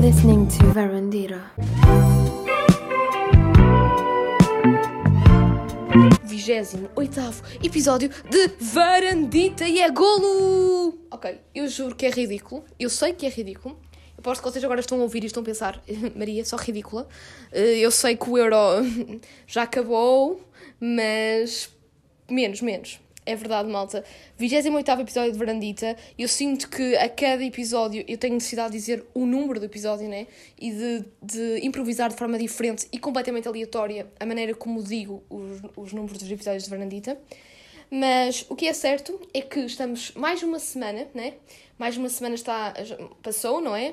Listening to Verandira. 28 episódio de Varandita e é golo! Ok, eu juro que é ridículo. Eu sei que é ridículo. Eu posso que vocês agora estão a ouvir e estão a pensar, Maria, só ridícula. Eh, Eu sei que o euro já acabou, mas menos, menos. É verdade, malta. 28 episódio de Verandita. Eu sinto que a cada episódio eu tenho necessidade de dizer o número do episódio, né? E de, de improvisar de forma diferente e completamente aleatória a maneira como digo os, os números dos episódios de Verandita. Mas o que é certo é que estamos mais uma semana, né? Mais uma semana está, passou, não é?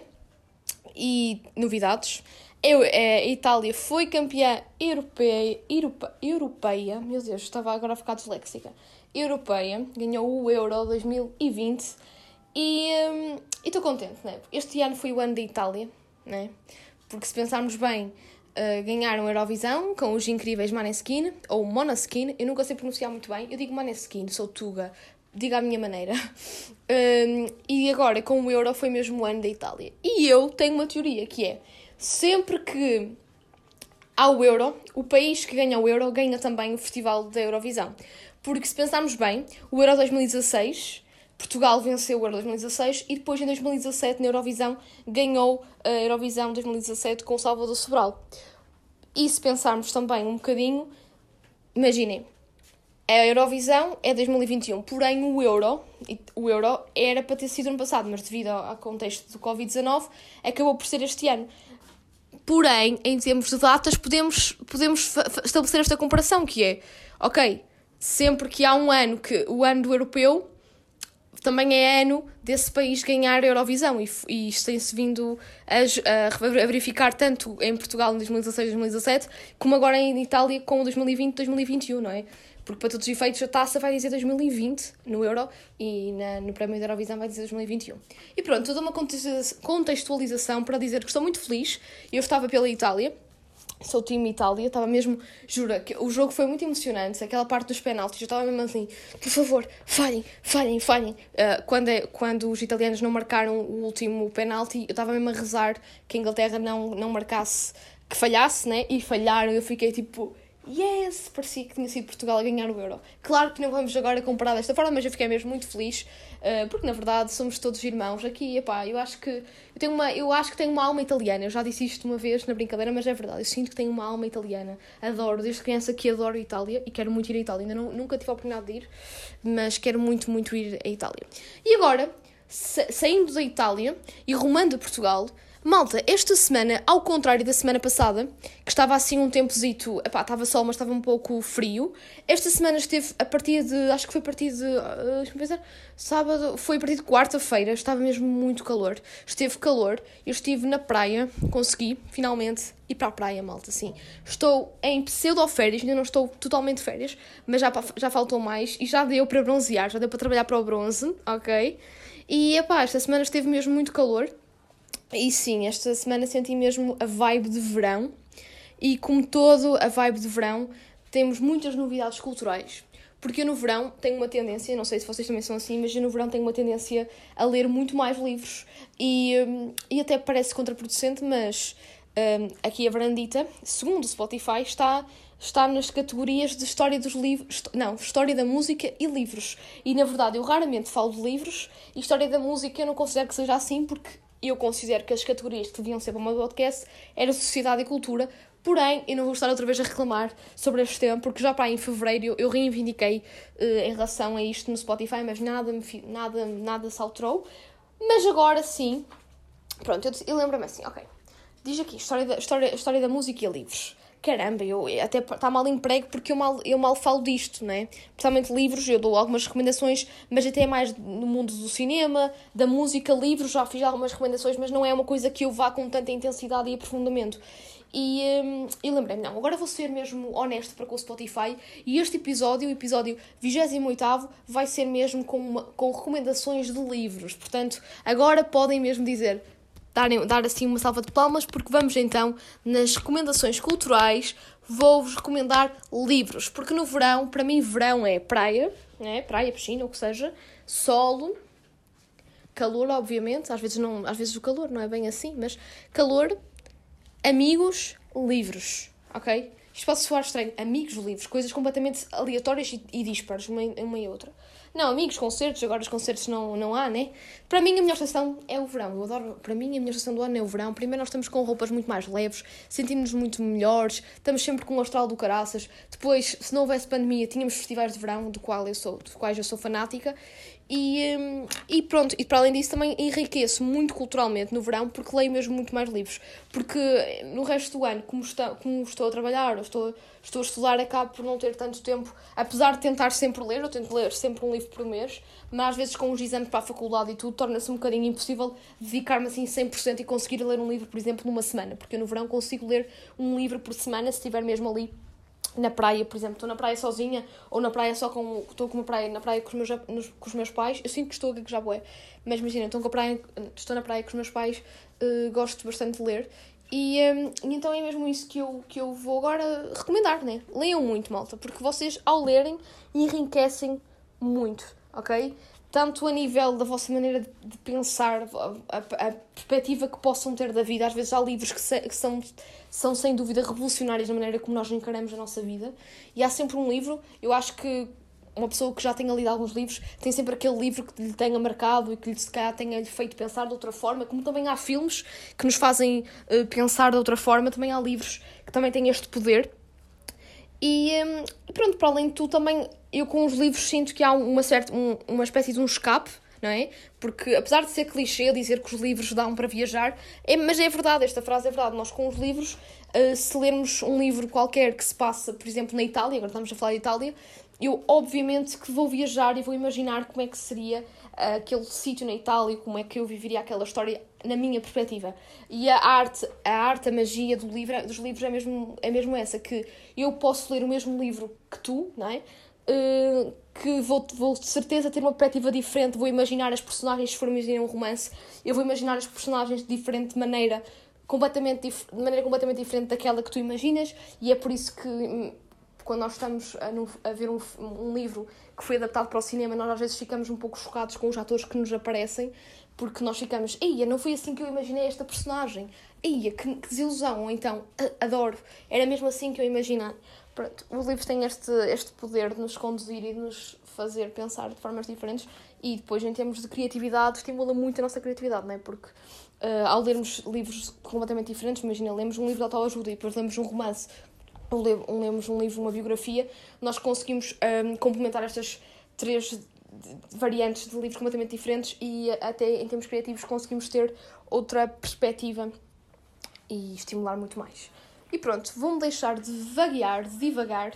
E novidades. Eu, é, a Itália foi campeã europeia, europe, europeia. Meu Deus, estava agora a ficar disléxica. Europeia, ganhou o Euro 2020 e hum, estou contente, né? Este ano foi o ano da Itália, né? Porque se pensarmos bem, uh, ganharam a Eurovisão com os incríveis Maneskin, ou Monoskin, eu nunca sei pronunciar muito bem, eu digo Maneskin, sou Tuga, diga à minha maneira. Um, e agora, com o Euro, foi mesmo o ano da Itália. E eu tenho uma teoria que é, sempre que há o Euro, o país que ganha o Euro ganha também o Festival da Eurovisão. Porque se pensarmos bem, o Euro 2016, Portugal venceu o Euro 2016 e depois em 2017 na Eurovisão ganhou a Eurovisão 2017 com o Salvador Sobral. E se pensarmos também um bocadinho, imaginem, a Eurovisão é 2021, porém o Euro, o Euro era para ter sido ano passado, mas devido ao contexto do Covid-19 acabou por ser este ano. Porém, em termos de datas, podemos, podemos estabelecer esta comparação, que é, ok, sempre que há um ano que o ano do europeu também é ano desse país ganhar a Eurovisão e, isto tem-se vindo a, a verificar tanto em Portugal em 2016 2017 como agora em Itália com 2020 2021, não é? Porque para todos os efeitos a taça vai dizer 2020 no Euro e na- no prémio da Eurovisão vai dizer 2021. E pronto, toda uma contextualiza- contextualização para dizer que estou muito feliz. Eu estava pela Itália, sou time Itália, estava mesmo, jura, que o jogo foi muito emocionante, aquela parte dos penaltis, eu estava mesmo assim, por favor, falhem, falhem, falhem. Ah, quando, é- quando os italianos não marcaram o último penalti, eu estava mesmo a rezar que a Inglaterra não, não marcasse, que falhasse, né? E falharam, eu fiquei tipo, yes, parecia que tinha sido Portugal a ganhar o Euro. Claro que não vamos agora comparar desta forma, mas eu fiquei mesmo muito feliz, ah, porque na verdade somos todos irmãos aqui, epá, eu acho que eu tenho uma, eu acho que tenho uma alma italiana. Eu já disse isto uma vez na brincadeira, mas é verdade. Eu sinto que tenho uma alma italiana. Adoro, desde criança que adoro a Itália e quero muito ir à Itália. Ainda não, nunca tive a oportunidade de ir, mas quero muito, muito ir à Itália. E agora, saindo da Itália e rumando a Portugal, malta, esta semana, ao contrário da semana passada, que estava assim um tempozito, epá, estava sol, mas estava um pouco frio, esta semana esteve a partir de, acho que foi a partir de, ah, deixa-me pensar, sábado, foi a partir de quarta-feira, estava mesmo muito calor, esteve calor, eu estive na praia, consegui, finalmente, ir para a praia, malta, sim. Estou em pseudo-férias, ainda não estou totalmente férias, mas já, já faltou mais e já deu para bronzear, já deu para trabalhar para o bronze, ok? E, epá, esta semana esteve mesmo muito calor, e sim, esta semana senti mesmo a vibe de verão. E como todo a vibe de verão, temos muitas novidades culturais. Porque eu no verão tenho uma tendência, não sei se vocês também são assim, mas eu no verão tenho uma tendência a ler muito mais livros. E, hum, e até parece contraproducente, mas hum, aqui a Varandita, segundo o Spotify, está, está nas categorias de história dos livros, não, história da música e livros. E na verdade eu raramente falo de livros e história da música eu não considero que seja assim, porque eu considero que as categorias que deviam ser para o meu podcast era sociedade e cultura, porém eu não vou estar outra vez a reclamar sobre este tema, porque já para aí em fevereiro eu, reivindiquei eh, em relação a isto no Spotify, mas nada, nada, nada se alterou. Mas agora sim, pronto, eu, eu lembro-me assim, ok, diz aqui, história da, história, história da música e livros. Caramba, eu até está mal emprego porque eu mal, eu mal falo disto, né? Principalmente livros, eu dou algumas recomendações, mas até mais no mundo do cinema, da música, livros, já fiz algumas recomendações, mas não é uma coisa que eu vá com tanta intensidade e aprofundamento. E hum, eu lembrei-me, não, agora vou ser mesmo honesto para com o Spotify e este episódio, o episódio 28, vai ser mesmo com, uma, com recomendações de livros. Portanto, agora podem mesmo dizer, darem, dar assim uma salva de palmas, porque vamos então nas recomendações culturais. Vou-vos recomendar livros, porque no verão, para mim, verão é praia, né? praia, piscina, o que seja, solo, calor, obviamente, às vezes, não, às vezes o calor não é bem assim, mas calor, amigos, livros, ok? Isto pode soar estranho. Amigos, livros, coisas completamente aleatórias e, e dispares, uma, uma e outra. Não, amigos, concertos, agora os concertos não, não há, né? Para mim, a melhor estação é o verão. Eu adoro, para mim, a melhor estação do ano é o verão. Primeiro, nós estamos com roupas muito mais leves, sentimos-nos muito melhores, estamos sempre com o astral do caraças. Depois, se não houvesse pandemia, tínhamos festivais de verão, do qual eu sou, dos quais eu sou fanática. E, hum, e pronto, e para além disso também enriqueço muito culturalmente no verão porque leio mesmo muito mais livros. Porque no resto do ano, como, está, como estou a trabalhar, ou estou, estou a estudar, acabo por não ter tanto tempo, apesar de tentar sempre ler, eu tento ler sempre um livro por mês, mas às vezes com os exames para a faculdade e tudo, torna-se um bocadinho impossível dedicar-me assim 100% e conseguir ler um livro, por exemplo, numa semana, porque eu no verão consigo ler um livro por semana se estiver mesmo ali na praia, por exemplo, estou na praia sozinha ou na praia só com. Estou com uma praia na praia com os meus, com os meus pais, eu sinto que estou a gaguejar bué, mas imagina, estou, com praia, estou na praia com os meus pais, uh, gosto bastante de ler e, um, então é mesmo isso que eu, que eu vou agora recomendar, né? Leiam muito, malta, porque vocês ao lerem enriquecem muito, ok? tanto a nível da vossa maneira de pensar, a, a, a, perspectiva que possam ter da vida. Às vezes há livros que, se, que, são, são sem dúvida revolucionários na maneira como nós encaramos a nossa vida. E há sempre um livro, eu acho que uma pessoa que já tenha lido alguns livros tem sempre aquele livro que lhe tenha marcado e que lhe, se calhar tenha lhe feito pensar de outra forma, como também há filmes que nos fazem uh, pensar de outra forma, também há livros que também têm este poder. E um, pronto, para além de tudo, também eu com os livros sinto que há uma, certa, um, uma espécie de um escape, não é? Porque apesar de ser clichê dizer que os livros dão para viajar, é, mas é verdade, esta frase é verdade. Nós com os livros, uh, se lermos um livro qualquer que se passa, por exemplo, na Itália, agora estamos a falar de Itália, eu obviamente que vou viajar e vou imaginar como é que seria uh, aquele sítio na Itália, como é que eu viveria aquela história na minha perspectiva. E a arte, a arte, a magia do livro, dos livros é mesmo, é mesmo essa, que eu posso ler o mesmo livro que tu, não é? Uh, que vou, vou de certeza ter uma perspectiva diferente, vou imaginar as personagens, se for imaginar um romance, eu vou imaginar as personagens de diferente maneira, completamente de maneira completamente diferente daquela que tu imaginas, e é por isso que quando nós estamos a, ver um, um, livro que foi adaptado para o cinema, nós às vezes ficamos um pouco chocados com os atores que nos aparecem, porque nós ficamos, eia, não foi assim que eu imaginei esta personagem, eia, que, que desilusão, ou então, adoro, era mesmo assim que eu imaginei. Pronto, os livros têm este, este poder de nos conduzir e de nos fazer pensar de formas diferentes e depois, em termos de criatividade, estimula muito a nossa criatividade, não é? Porque uh, ao lermos livros completamente diferentes, imagina, lemos um livro de autoajuda e depois lemos um romance lemos um livro, uma biografia, nós conseguimos um, complementar estas três variantes de livros completamente diferentes e até em termos criativos conseguimos ter outra perspectiva e estimular muito mais. E pronto, vou-me deixar de vaguear, de divagar.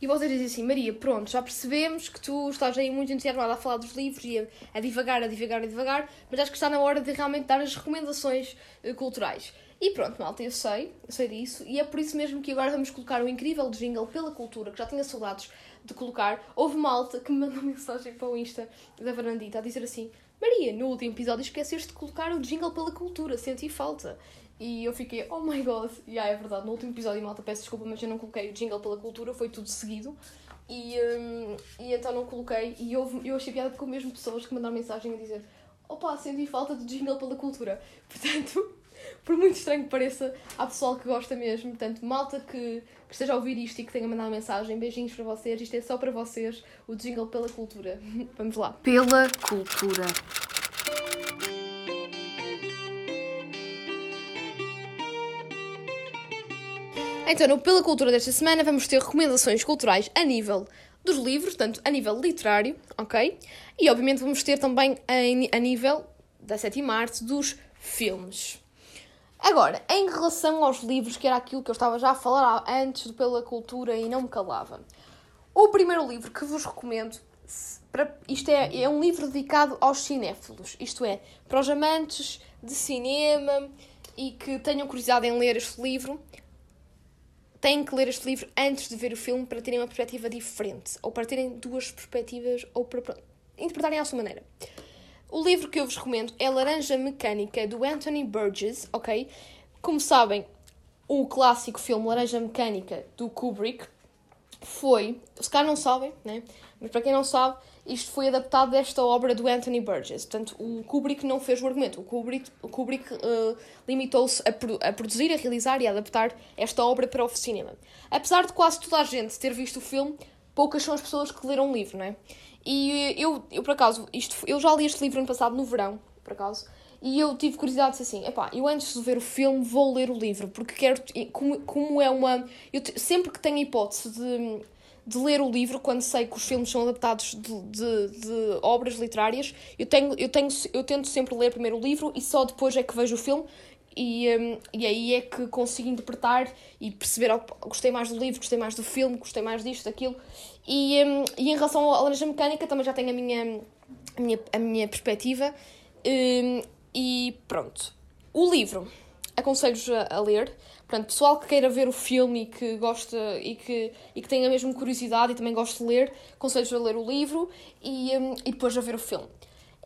E vocês dizem assim, Maria, pronto, já percebemos que tu estás aí muito entusiasmada a falar dos livros e a, a divagar, a divagar, a divagar, mas acho que está na hora de realmente dar as recomendações uh, culturais. E pronto, malta, eu sei, eu sei disso, e é por isso mesmo que agora vamos colocar o incrível jingle pela cultura, que já tinha saudades de colocar. Houve malta que me mandou mensagem para o Insta da Varandita a dizer assim: Maria, no último episódio esqueceste de colocar o jingle pela cultura, senti falta. E eu fiquei, oh my god, e yeah, é verdade, no último episódio, malta, peço desculpa, mas eu não coloquei o jingle pela cultura, foi tudo seguido. E, um, e então não coloquei, e houve, eu achei piada porque mesmo pessoas que mandaram mensagem a dizer opa, senti falta de jingle pela cultura. Portanto, por muito estranho que pareça, há pessoal que gosta mesmo. Portanto, malta que, que esteja a ouvir isto e que tenha mandado mensagem, beijinhos para vocês. Isto é só para vocês, o jingle pela cultura. Vamos lá. Pela cultura. Então, no Pela Cultura desta semana, vamos ter recomendações culturais a nível dos livros, tanto a nível literário, ok? E obviamente vamos ter também a, a nível da sétima arte dos filmes. Agora, em relação aos livros, que era aquilo que eu estava já a falar antes Pela Cultura e não me calava. O primeiro livro que vos recomendo, para, isto é, é um livro dedicado aos cinéfilos, isto é, para os amantes de cinema e que tenham curiosidade em ler este livro, têm que ler este livro antes de ver o filme para terem uma perspectiva diferente, ou para terem duas perspectivas, ou para interpretarem à sua maneira. O livro que eu vos recomendo é Laranja Mecânica, do Anthony Burgess, ok? Como sabem, o clássico filme Laranja Mecânica, do Kubrick, foi, se calhar não sabem, né? Mas para quem não sabe, isto foi adaptado desta obra do Anthony Burgess. Portanto, o Kubrick não fez o argumento. O Kubrick, o Kubrick uh, limitou-se a, a, produzir, a realizar e a adaptar esta obra para o cinema. Apesar de quase toda a gente ter visto o filme, poucas são as pessoas que leram o livro, não é? E eu, eu por acaso, isto, eu já li este livro ano passado, no verão, por acaso, e eu tive curiosidade, disse assim, epá, eu antes de ver o filme vou ler o livro, porque quero, como, como é uma... Eu, sempre que tenho hipótese de de ler o livro quando sei que os filmes são adaptados de, de, de, obras literárias. Eu, tenho, eu, tenho, eu tento sempre ler primeiro o livro e só depois é que vejo o filme. E, um, e aí é que consigo interpretar e perceber, gostei mais do livro, gostei mais do filme, gostei mais disto, daquilo. E, um, e em relação à Laranja Mecânica também já tenho a minha, a minha, a minha perspectiva. Um, e pronto. O livro aconselho-vos a, a ler. Portanto, pessoal que queira ver o filme e que gosta e que, e que tenha mesmo curiosidade e também gosta de ler, aconselho a ler o livro e, um, e depois a ver o filme.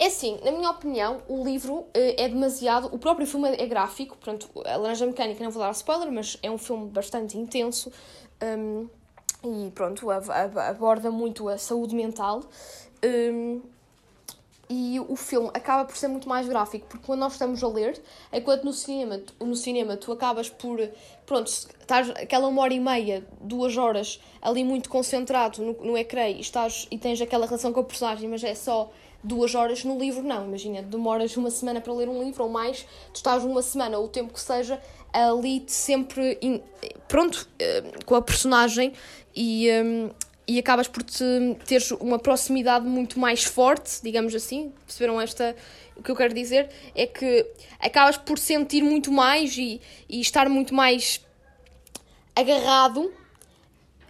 É assim, na minha opinião, o livro uh, é demasiado. O próprio filme é gráfico, portanto, a Laranja Mecânica não vou dar spoiler, mas é um filme bastante intenso um, e pronto, aborda muito a saúde mental. Um, e o filme acaba por ser muito mais gráfico, porque quando nós estamos a ler, enquanto no cinema, no cinema tu acabas por, pronto, estás aquela uma hora e meia, duas horas ali muito concentrado no, no ecrã e, estás, e tens aquela relação com o personagem, mas é só duas horas no livro, não. Imagina, demoras uma semana para ler um livro ou mais, tu estás uma semana, ou o tempo que seja, ali sempre, in, pronto, eh, com a personagem e. Um, e acabas por te, teres uma proximidade muito mais forte, digamos assim. Perceberam esta? O que eu quero dizer é que acabas por sentir muito mais e, e estar muito mais agarrado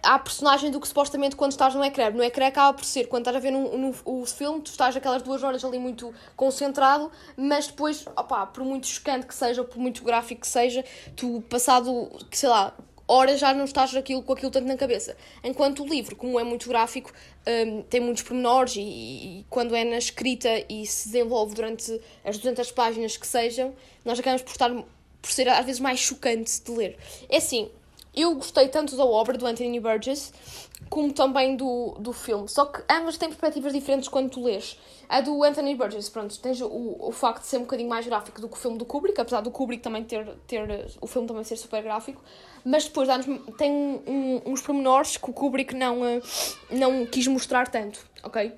à personagem do que supostamente quando estás no ecrã. No ecrã acaba por ser, quando estás a ver no, no, o filme, tu estás aquelas duas horas ali muito concentrado, mas depois, opá, por muito chocante que seja, ou por muito gráfico que seja, tu passado, sei lá, horas já não estás aquilo, com aquilo tanto na cabeça. Enquanto o livro, como é muito gráfico, um, tem muitos pormenores e, e, quando é na escrita e se desenvolve durante as 200 páginas que sejam, nós acabamos por, estar, por ser às vezes mais chocante de ler. É assim, eu gostei tanto da obra do Anthony Burgess como também do, do filme. Só que ambas têm perspectivas diferentes quando tu lês. A do Anthony Burgess, pronto, tens o, o facto de ser um bocadinho mais gráfico do que o filme do Kubrick, apesar do Kubrick também ter, ter o filme também ser super gráfico, mas depois tem um, uns pormenores que o Kubrick não, eh, não quis mostrar tanto, ok?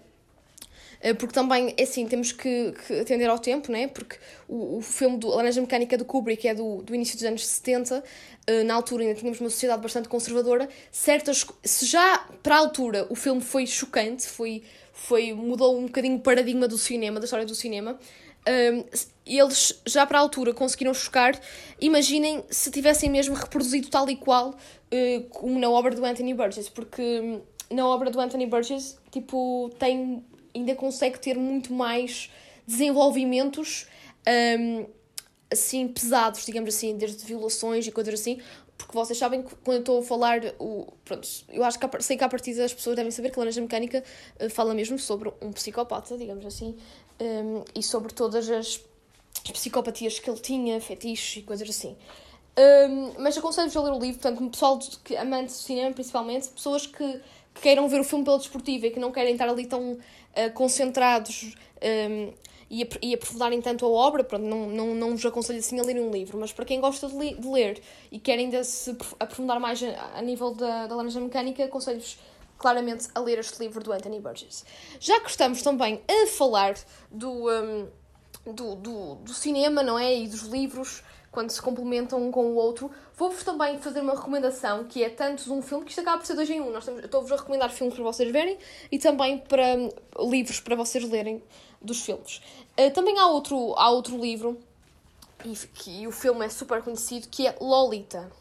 Eh, porque também, é assim, temos que, que, atender ao tempo, né? Porque o, o filme do Laranja Mecânica do Kubrick é do, do início dos anos 70, eh, na altura ainda tínhamos uma sociedade bastante conservadora. Certas, se já para a altura o filme foi chocante, foi, foi, mudou um bocadinho o paradigma do cinema, da história do cinema, ehm, eles já para a altura conseguiram chocar. Imaginem se tivessem mesmo reproduzido tal e qual uh, como na obra do Anthony Burgess, porque hum, na obra do Anthony Burgess, tipo, tem ainda consegue ter muito mais desenvolvimentos um, assim pesados, digamos assim, desde violações e coisas assim, porque vocês sabem que quando eu estou a falar, o, pronto, eu acho que sei que a partir das pessoas devem saber que a Laranja Mecânica uh, fala mesmo sobre um psicopata, digamos assim, um, e sobre todas as, as psicopatias que ele tinha, fetiches e coisas assim. Um, mas aconselho-vos a ler o livro, portanto, pessoal que amantes do cinema, principalmente, pessoas que, que queiram ver o filme pela desportiva e que não querem estar ali tão uh, concentrados um, e, e aprofundarem tanto a obra, pronto, não, não, não vos aconselho assim a lerem um livro, mas para quem gosta de, li, de ler e querem ainda se aprofundar mais a, a nível da, da laranja mecânica, aconselho-vos claramente a ler este livro do Anthony Burgess. Já que estamos também a falar do, um, do, do, do cinema, não é? E dos livros, quando se complementam um com o outro, vou-vos também fazer uma recomendação que é tanto um filme que isto acaba por ser dois em um. Nós estou-vos a recomendar filmes para vocês verem e também para livros para vocês lerem dos filmes. Uh, também há outro, há outro livro e, que, e o filme é super conhecido que é Lolita.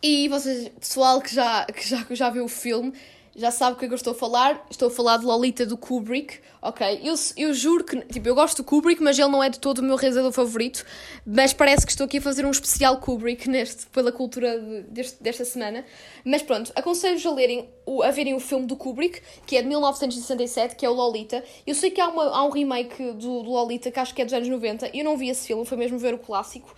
E vocês, pessoal que já, que já, que já viu o filme, já sabe o que é que eu estou a falar. Estou a falar de Lolita do Kubrick, ok? Eu, eu juro que, tipo, eu gosto do Kubrick, mas ele não é de todo o meu realizador favorito. Mas parece que estou aqui a fazer um especial Kubrick neste, pela cultura de, deste, desta semana. Mas pronto, aconselho-vos a, a verem o filme do Kubrick, que é de 1967, que é o Lolita. Eu sei que há, uma, há um remake do, do Lolita, que acho que é dos anos 90. Eu não vi esse filme, foi mesmo ver o clássico.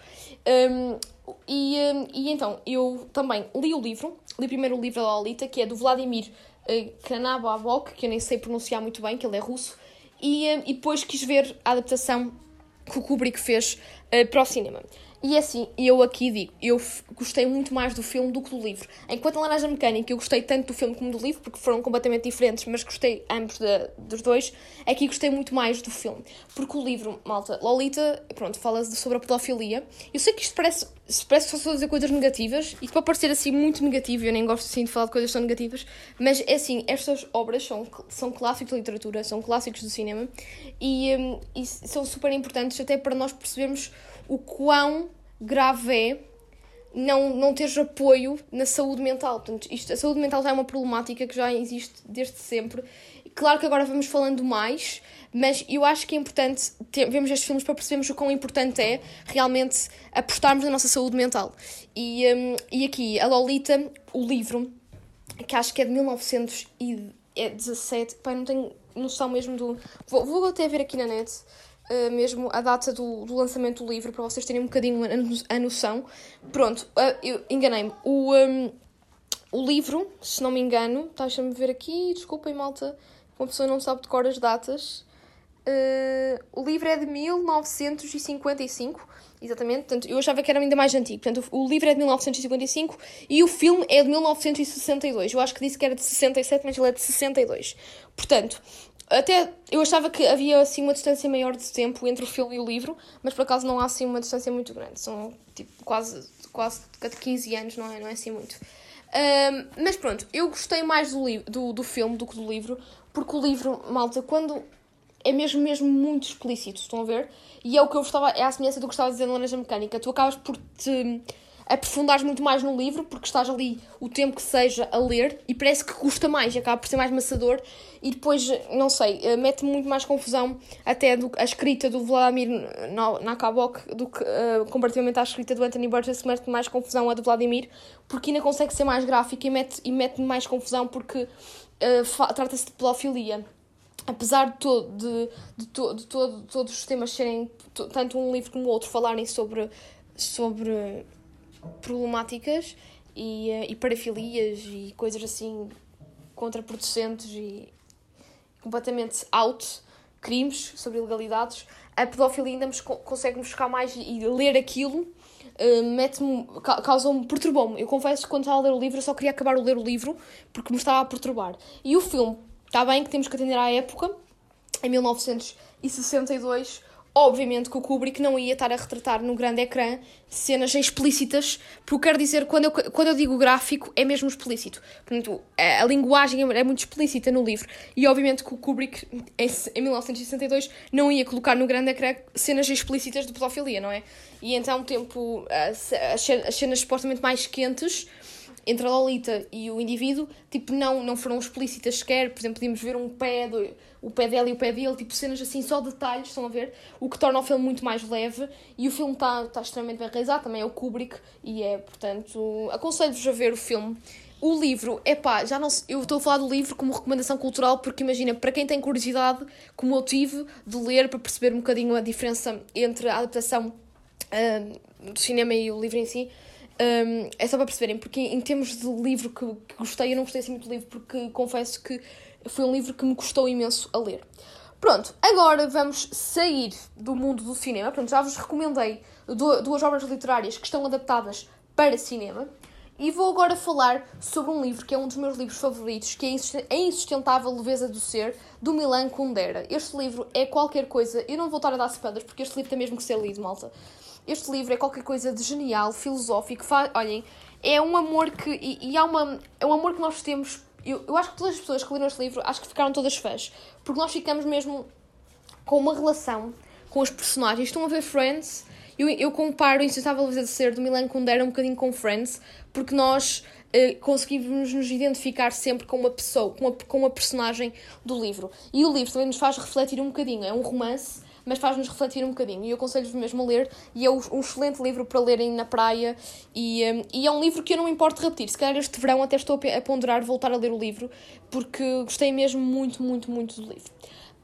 Um, e, e então, eu também li o livro, li primeiro o livro da Lolita, que é do Vladimir Kanababok, que eu nem sei pronunciar muito bem, que ele é russo, e, uh, e depois quis ver a adaptação que o Kubrick fez uh, para o cinema. E é assim, eu aqui digo, eu gostei muito mais do filme do que do livro. Enquanto a Laranja Mecânica, eu gostei tanto do filme como do livro, porque foram completamente diferentes, mas gostei ambos de, dos dois. Aqui gostei muito mais do filme. Porque o livro, malta, Lolita, pronto, fala sobre a pedofilia. Eu sei que isto parece, parece que só estou dizer coisas negativas, e pode parecer assim muito negativo, eu nem gosto assim de falar de coisas tão negativas, mas é assim, estas obras são, são clássicos da literatura, são clássicos do cinema, e, um, e são super importantes até para nós percebermos o quão grave é não, não teres apoio na saúde mental. Portanto, isto, a saúde mental já é uma problemática que já existe desde sempre. Claro que agora vamos falando mais, mas eu acho que é importante ter, vermos estes filmes para percebermos o quão importante é realmente apostarmos na nossa saúde mental. E, um, e aqui, a Lolita, o livro, que acho que é de 1917, pai, não tenho noção mesmo do. Vou, vou até ver aqui na net uh, mesmo a data do, do, lançamento do livro, para vocês terem um bocadinho a, a noção. Pronto, uh, enganei-me. O, um, o livro, se não me engano, deixa-me ver aqui, desculpem malta, uma pessoa não sabe de cor as datas. Uh, o livro é de 1955, exatamente. Portanto, eu achava que era ainda mais antigo. Portanto, o livro é de 1955 e o filme é de 1962. Eu acho que disse que era de 67, mas ele é de 62. Portanto, até eu achava que havia assim uma distância maior de tempo entre o filme e o livro, mas por acaso não há assim uma distância muito grande. São tipo quase, quase 15 anos, não é, não é assim muito. Um, mas pronto, eu gostei mais do, do, do filme do que do livro, porque o livro, malta, quando é mesmo, mesmo muito explícito, estão a ver? E é o que eu gostava, é a semelhança do que estava a dizer na Laranja Mecânica. Tu acabas por te aprofundares muito mais no livro, porque estás ali o tempo que seja a ler e parece que custa mais, acaba por ser mais maçador e depois, não sei, eh, mete muito mais confusão até do, a escrita do Vladimir Nabokov do que uh, comparativamente à escrita do Anthony Burgess, mete mais confusão a do Vladimir, porque ainda consegue ser mais gráfica e mete, e mete mais confusão porque uh, trata-se de pedofilia. Apesar de, de, de, to, de, todo, todos os temas serem, tanto um livro como o outro, falarem sobre, sobre problemáticas e, eh, e parafilias e coisas assim contraproducentes e completamente out, crimes sobre ilegalidades, a pedofilia ainda me consegue-me chocar mais e ler aquilo uh, mete-me, causa-me, perturbou-me. Eu confesso que quando estava a ler o livro eu só queria acabar de ler o livro porque me estava a perturbar. E o filme, está bem que temos que atender à época, em 1962, Obviamente que o Kubrick não ia estar a retratar no grande ecrã cenas explícitas, porque quero dizer, quando eu, quando eu digo gráfico, é mesmo explícito. Portanto, a, a linguagem é muito explícita no livro. E obviamente que o Kubrick, em, em 1962, não ia colocar no grande ecrã cenas explícitas de pedofilia, não é? E então, tempo, as, as cenas supostamente mais quentes entre a Lolita e o indivíduo, tipo, não, não foram explícitas sequer. Por exemplo, podíamos ver um pé, do, o pé dela e o pé dele, tipo, cenas assim, só detalhes, estão a ver? O que torna o filme muito mais leve e o filme está tá extremamente bem realizado, também é o Kubrick e é, portanto, aconselho-vos a ver o filme. O livro, é pá, já não eu estou a falar do livro como recomendação cultural porque imagina, para quem tem curiosidade, como eu tive, de ler para perceber um bocadinho a diferença entre a adaptação uh, do cinema e o livro em si, um, é só para perceberem, porque em termos de livro que, que, gostei, eu não gostei assim muito do livro, porque confesso que foi um livro que me custou imenso a ler. Pronto, agora vamos sair do mundo do cinema. Pronto, já vos recomendei duas obras literárias que estão adaptadas para cinema. E vou agora falar sobre um livro que é um dos meus livros favoritos, que é A Insustentável Leveza do Ser, do Milan Kundera. Este livro é qualquer coisa, eu não vou estar a dar spoilers, porque este livro tem mesmo que ser lido, malta. Este livro é qualquer coisa de genial, filosófico. Olhem, é um amor que. E, e há uma, é um amor que nós temos. Eu, eu acho que todas as pessoas que leram este livro acho que ficaram todas fãs. Porque nós ficamos mesmo com uma relação com os personagens. Estão a ver Friends? Eu, eu comparo Insustentável Leveza de Ser do Milan Kundera um bocadinho com Friends, porque nós uh, conseguimos nos identificar sempre com uma pessoa, com com uma personagem do livro. E o livro também nos faz refletir um bocadinho. É um romance mas faz-nos refletir um bocadinho. E eu aconselho-vos mesmo a ler, e é um excelente livro para lerem na praia, e, um, e é um livro que eu não importo repetir. Se calhar este verão até estou a ponderar voltar a ler o livro, porque gostei mesmo muito, muito, muito do livro.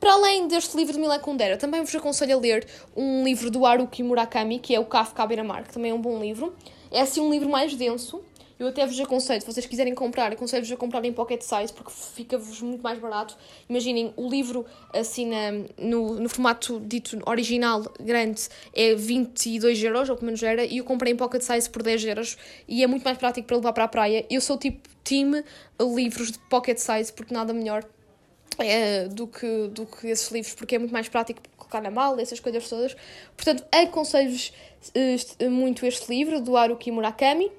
Para além deste livro de Mila Kundera, também vos aconselho a ler um livro do Haruki Murakami, que é o Kafka à beira-mar, que também é um bom livro. É assim um livro mais denso, Eu até vos aconselho, se vocês quiserem comprar, aconselho-vos a comprar em pocket size porque fica-vos muito mais barato. Imaginem, o livro assim na, no, no formato dito original, grande, é 22 euros, ou pelo menos era, e eu comprei em pocket size por 10 euros e é muito mais prático para levar para a praia. Eu sou tipo team livros de pocket size porque nada melhor é, do, que, do que esses livros, porque é muito mais prático colocar na mala, essas coisas todas. Portanto, aconselho-vos uh, muito este livro, do Haruki Murakami.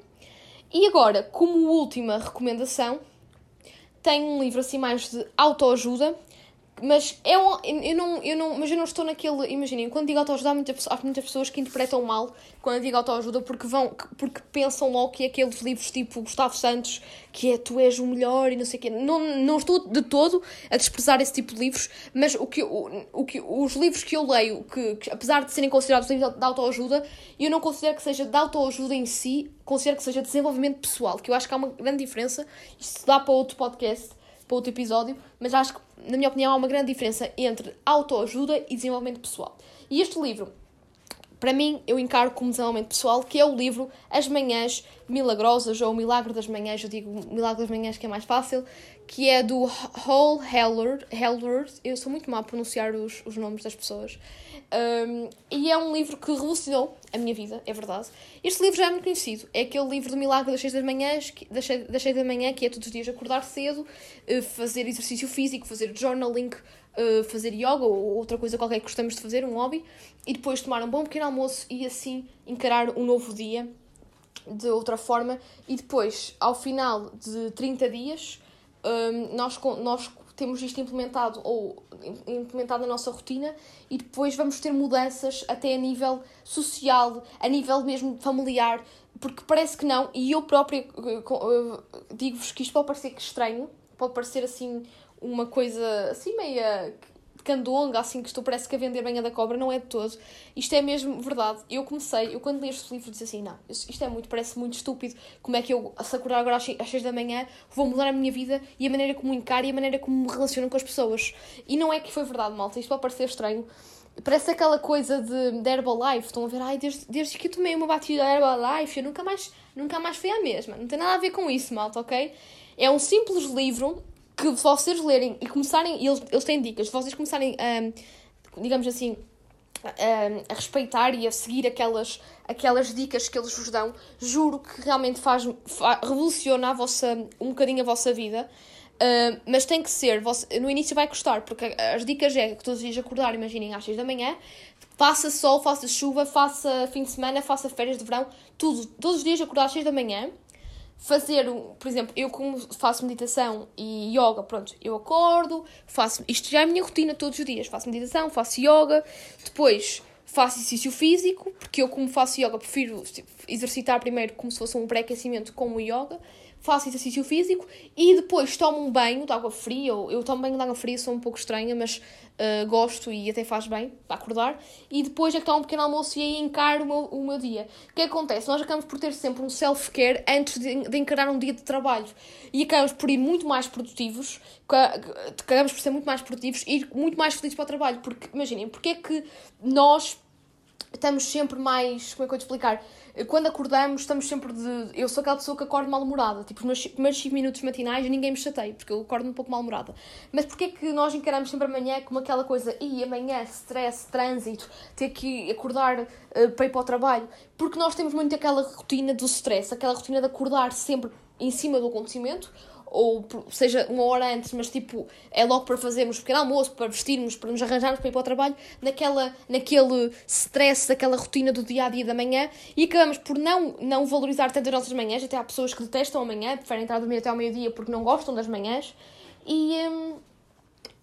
E agora, como última recomendação, tenho um livro assim mais de autoajuda, mas é um, eu não, eu não, mas eu não estou naquele. Imaginem, quando digo autoajuda, há, muita, há muitas pessoas que interpretam mal quando digo autoajuda porque, vão, porque pensam logo que é aqueles livros tipo Gustavo Santos, que é tu és o melhor e não sei o quê. Não, não estou de todo a desprezar esse tipo de livros, mas o que, o, o que, os livros que eu leio, que, que apesar de serem considerados livros de autoajuda, eu não considero que seja de autoajuda em si, considero que seja desenvolvimento pessoal, que eu acho que há uma grande diferença. Isto dá para outro podcast para outro episódio, mas acho que, na minha opinião, há uma grande diferença entre autoajuda e desenvolvimento pessoal. E este livro, para mim, eu encaro como desenvolvimento pessoal, que é o livro As Manhãs Milagrosas, ou O Milagre das Manhãs, eu digo Milagre das Manhãs que é mais fácil, que é do Hall Hellard, Hellard eu sou muito má a pronunciar os, os nomes das pessoas, um, e é um livro que revolucionou a minha vida, é verdade. Este livro já é muito conhecido, é aquele livro do Milagre das 6 da manhã, das 6 da manhã, que é todos os dias acordar cedo, eh, fazer exercício físico, fazer journaling, eh, fazer yoga ou outra coisa qualquer que gostamos de fazer, um hobby, e depois tomar um bom pequeno almoço e assim encarar um novo dia de outra forma. E depois, ao final de 30 dias, um, nós, nós temos isto implementado ou implementado na nossa rotina e depois vamos ter mudanças até a nível social, a nível mesmo familiar, porque parece que não, e eu própria eh, eh, digo-vos que isto pode parecer estranho, pode parecer assim uma coisa assim meia candonga, assim, que estou parece que a vender banha da cobra, não é de todo. Isto é mesmo verdade. Eu comecei, eu quando li este livro disse assim, não, isto é muito, parece muito estúpido, como é que eu, se acordar agora às 6 da manhã, vou mudar a minha vida e a maneira como encaro e a maneira como me relaciono com as pessoas. E não é que foi verdade, malta, isto pode parecer estranho, Parece aquela coisa de, de Herbalife. Estão a ver, ai, desde, desde que eu tomei uma batida da Herbalife, eu nunca mais, nunca mais fui a mesma. Não tem nada a ver com isso, malta, ok? É um simples livro que vocês lerem e começarem, e eles, eles têm dicas, vocês começarem a, digamos assim, a, a, respeitar e a seguir aquelas, aquelas dicas que eles vos dão, juro que realmente faz, faz revoluciona a vossa, um bocadinho a vossa vida. Uh, mas tem que ser, você, no início vai custar, porque as dicas é que todos os dias acordar, imaginem às 6 da manhã, faça sol, faça chuva, faça fim de semana, faça férias de verão, tudo, todos os dias acordar às 6 da manhã, fazer, por exemplo, eu como faço meditação e yoga, pronto, eu acordo, faço, isto já é a minha rotina todos os dias, faço meditação, faço yoga, depois faço exercício físico, porque eu como faço yoga prefiro exercitar primeiro como se fosse um pré-aquecimento com o yoga, faço exercício físico e depois tomo um banho de água fria. Eu, eu tomo banho de água fria, sou um pouco estranha, mas uh, gosto e até faz bem para acordar. E depois é que tomo um pequeno almoço e aí encaro o meu, o meu dia. O que acontece? Nós acabamos por ter sempre um self-care antes de, de, encarar um dia de trabalho e acabamos por ir muito mais produtivos, acabamos por ser muito mais produtivos e ir muito mais felizes para o trabalho. Porque, imaginem, porque é que nós estamos sempre mais. Como é que eu te explicar? Quando acordamos, estamos sempre de. Eu sou aquela pessoa que acorda mal-humorada. Tipo, os meus primeiros 5 minutos matinais ninguém me chateia, porque eu acordo um pouco mal-humorada. Mas porquê que nós encaramos sempre amanhã como aquela coisa, e amanhã, stress, trânsito, ter que acordar uh, para ir para o trabalho? Porque nós temos muito aquela rotina do stress, aquela rotina de acordar sempre em cima do acontecimento ou seja uma hora antes, mas tipo, é logo para fazermos pequeno almoço, para vestirmos, para nos arranjarmos para ir para o trabalho, naquela, naquele stress, daquela rotina do dia a dia da manhã, e acabamos por não, não valorizar tanto as nossas manhãs. Até há pessoas que detestam a manhã, preferem entrar a dormir até ao meio-dia porque não gostam das manhãs, e, hum,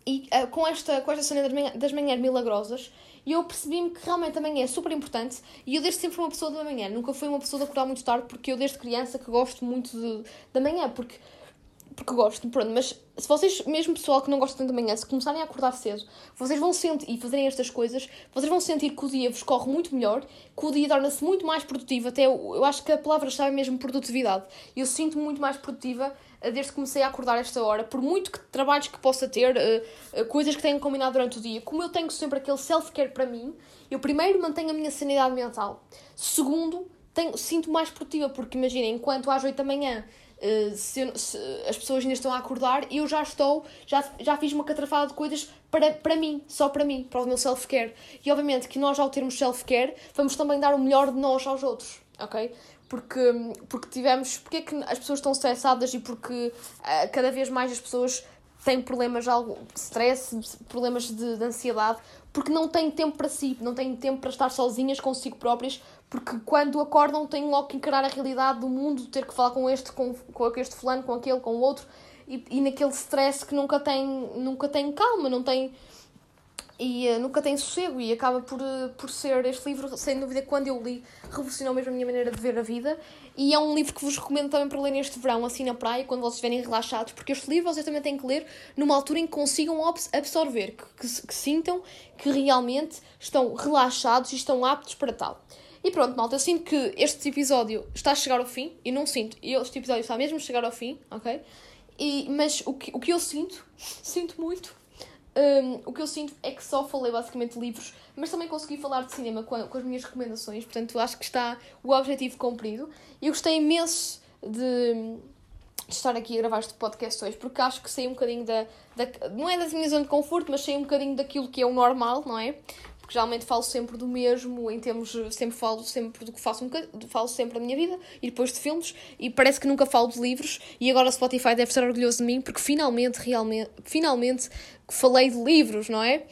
e uh, com, esta, com esta cena das, manhã, das manhãs milagrosas. eu percebi-me que realmente a manhã é super importante e eu desde sempre fui uma pessoa da manhã, nunca fui uma pessoa de acordar muito tarde porque eu desde criança que gosto muito de, da manhã, porque porque gosto, pronto, mas se vocês, mesmo pessoal que não gosta tanto da manhã, se começarem a acordar cedo, vocês vão sentir, e fazerem estas coisas, vocês vão sentir que o dia vos corre muito melhor, que o dia torna-se muito mais produtivo, até eu, eu acho que a palavra-chave é mesmo produtividade. Eu sinto-me muito mais produtiva eh, desde que comecei a acordar esta hora, por muito que trabalhos que possa ter, uh, uh, coisas que tenho combinado durante o dia, como eu tenho sempre aquele self-care para mim, eu primeiro mantenho a minha sanidade mental. Segundo, tenho, sinto mais produtiva, porque imagina, enquanto às 8 da manhã uh, se, as pessoas ainda estão a acordar, eu já estou, já, já fiz uma catrafada de coisas para, para mim, só para mim, para o meu self-care. E obviamente que nós, ao termos self-care, vamos também dar o melhor de nós aos outros, ok? Porque, porque tivemos. Porque é que as pessoas estão estressadas e porque uh, cada vez mais as pessoas têm problemas, algo, stress, problemas de, de ansiedade, porque não têm tempo para si, não têm tempo para estar sozinhas consigo próprias, porque quando acordam têm logo que encarar a realidade do mundo, ter que falar com este, com, com este fulano, com aquele, com o outro, e, e naquele stress que nunca tem, nunca tem calma, não tem e uh, nunca tem sossego e acaba por, uh, por ser este livro, sem dúvida, quando eu li, revolucionou mesmo a minha maneira de ver a vida e é um livro que vos recomendo também para ler neste verão, assim na praia, quando vocês estiverem relaxados, porque este livro vocês também têm que ler numa altura em que consigam absorver, que, que, que sintam que realmente estão relaxados e estão aptos para tal. E pronto, malta, sinto que este episódio está a chegar ao fim, e não sinto, este episódio está mesmo a chegar ao fim, ok? E, mas o que, o que eu sinto, sinto muito, um, o que eu sinto é que só falei basicamente de livros, mas também consegui falar de cinema com, com as minhas recomendações, portanto acho que está o objetivo cumprido. E eu gostei imenso de, de, estar aqui a gravar este podcast hoje, porque acho que sei um bocadinho da, da. Não é da minha zona de conforto, mas sei um bocadinho daquilo que é o normal, não é? Porque geralmente falo sempre do mesmo, em termos, sempre falo sempre do que faço, um falo sempre da minha vida e depois de filmes, e parece que nunca falo de livros, e agora o Spotify deve estar orgulhoso de mim, porque finalmente, realmente, finalmente falei de livros, não é?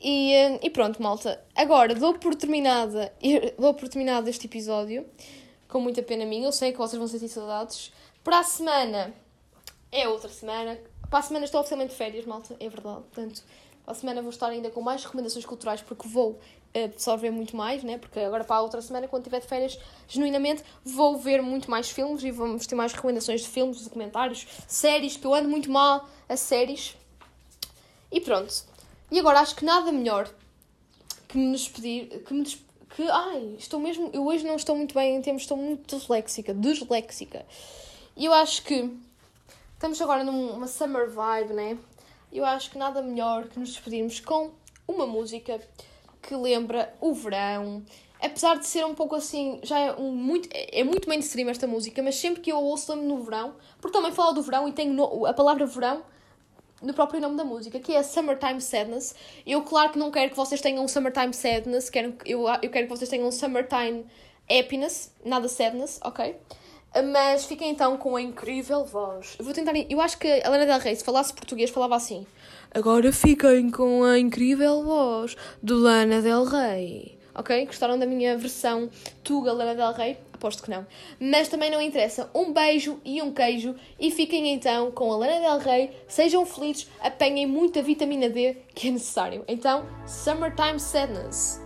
E, eh, e pronto, malta. Agora dou por terminada, dou por terminado este episódio, com muita pena minha, eu sei que vocês vão sentir saudades. Para a semana é outra semana. Para a semana estou oficialmente de férias, malta, é verdade. Portanto, a semana vou estar ainda com mais recomendações culturais porque vou eh, absorver muito mais, né? Porque agora para a outra semana, quando tiver de férias, genuinamente vou ver muito mais filmes e vamos ter mais recomendações de filmes, documentários, séries, que eu ando muito mal a séries. E pronto. E agora acho que nada melhor que me despedir, que me despedir, que, ai, estou mesmo, eu hoje não estou muito bem em termos, estou muito disléxica, disléxica. E eu acho que estamos agora numa summer vibe, né? Eu acho que nada melhor que nos despedirmos com uma música que lembra o verão. Apesar de ser um pouco assim, já é um, muito, é muito mainstream esta música, mas sempre que eu ouço lembro no verão, porque também falo do verão e tenho a palavra verão no próprio nome da música, que é Summertime Sadness. Eu, claro que não quero que vocês tenham Summertime Sadness, quero, eu, eu quero que vocês tenham Summertime Happiness, nada Sadness, ok? Mas fiquem então com a incrível voz. Vou tentar. Eu acho que a Lana Del Rey, se falasse português, falava assim. Agora fiquem com a incrível voz de Lana Del Rey. Ok? Gostaram da minha versão Tuga Lana Del Rey? Aposto que não. Mas também não interessa. Um beijo e um queijo. E fiquem então com a Lana Del Rey. Sejam felizes. Apanhem muita vitamina D que é necessário. Então, Summertime Sadness.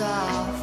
off.